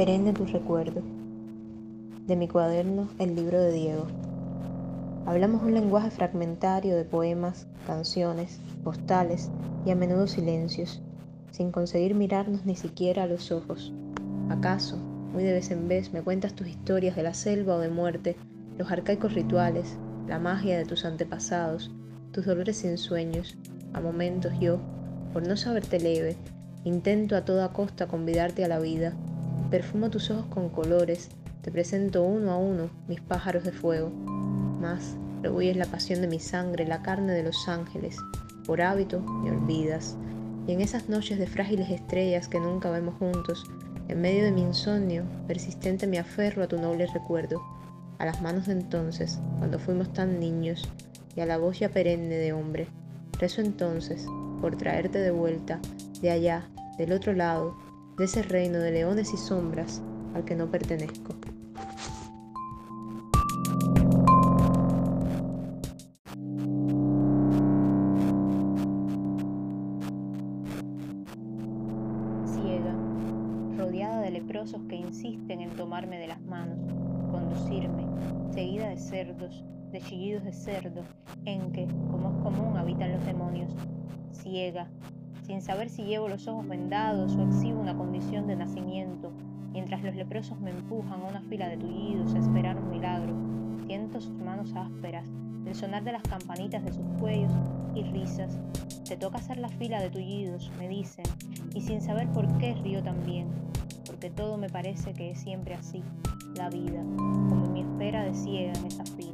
Perenne tu recuerdo. De mi cuaderno, el libro de Diego. Hablamos un lenguaje fragmentario de poemas, canciones, postales y a menudo silencios, sin conseguir mirarnos ni siquiera a los ojos. ¿Acaso, muy de vez en vez, me cuentas tus historias de la selva o de muerte, los arcaicos rituales, la magia de tus antepasados, tus dolores sin sueños? A momentos yo, por no saberte leve, intento a toda costa convidarte a la vida Perfumo tus ojos con colores, te presento uno a uno mis pájaros de fuego. Mas es la pasión de mi sangre, la carne de los ángeles. Por hábito me olvidas. Y en esas noches de frágiles estrellas que nunca vemos juntos, en medio de mi insomnio, persistente me aferro a tu noble recuerdo, a las manos de entonces, cuando fuimos tan niños, y a la voz ya perenne de hombre. Rezo entonces por traerte de vuelta, de allá, del otro lado, de ese reino de leones y sombras al que no pertenezco. Ciega, rodeada de leprosos que insisten en tomarme de las manos, conducirme, seguida de cerdos, de chillidos de cerdo, en que, como es común, habitan los demonios. Ciega, sin saber si llevo los ojos vendados o exhibo una condición de nacimiento, mientras los leprosos me empujan a una fila de tullidos a esperar un milagro. Siento sus manos ásperas, el sonar de las campanitas de sus cuellos y risas. Te toca hacer la fila de tullidos, me dicen, y sin saber por qué río también, porque todo me parece que es siempre así, la vida, como mi espera de ciega en esa fila.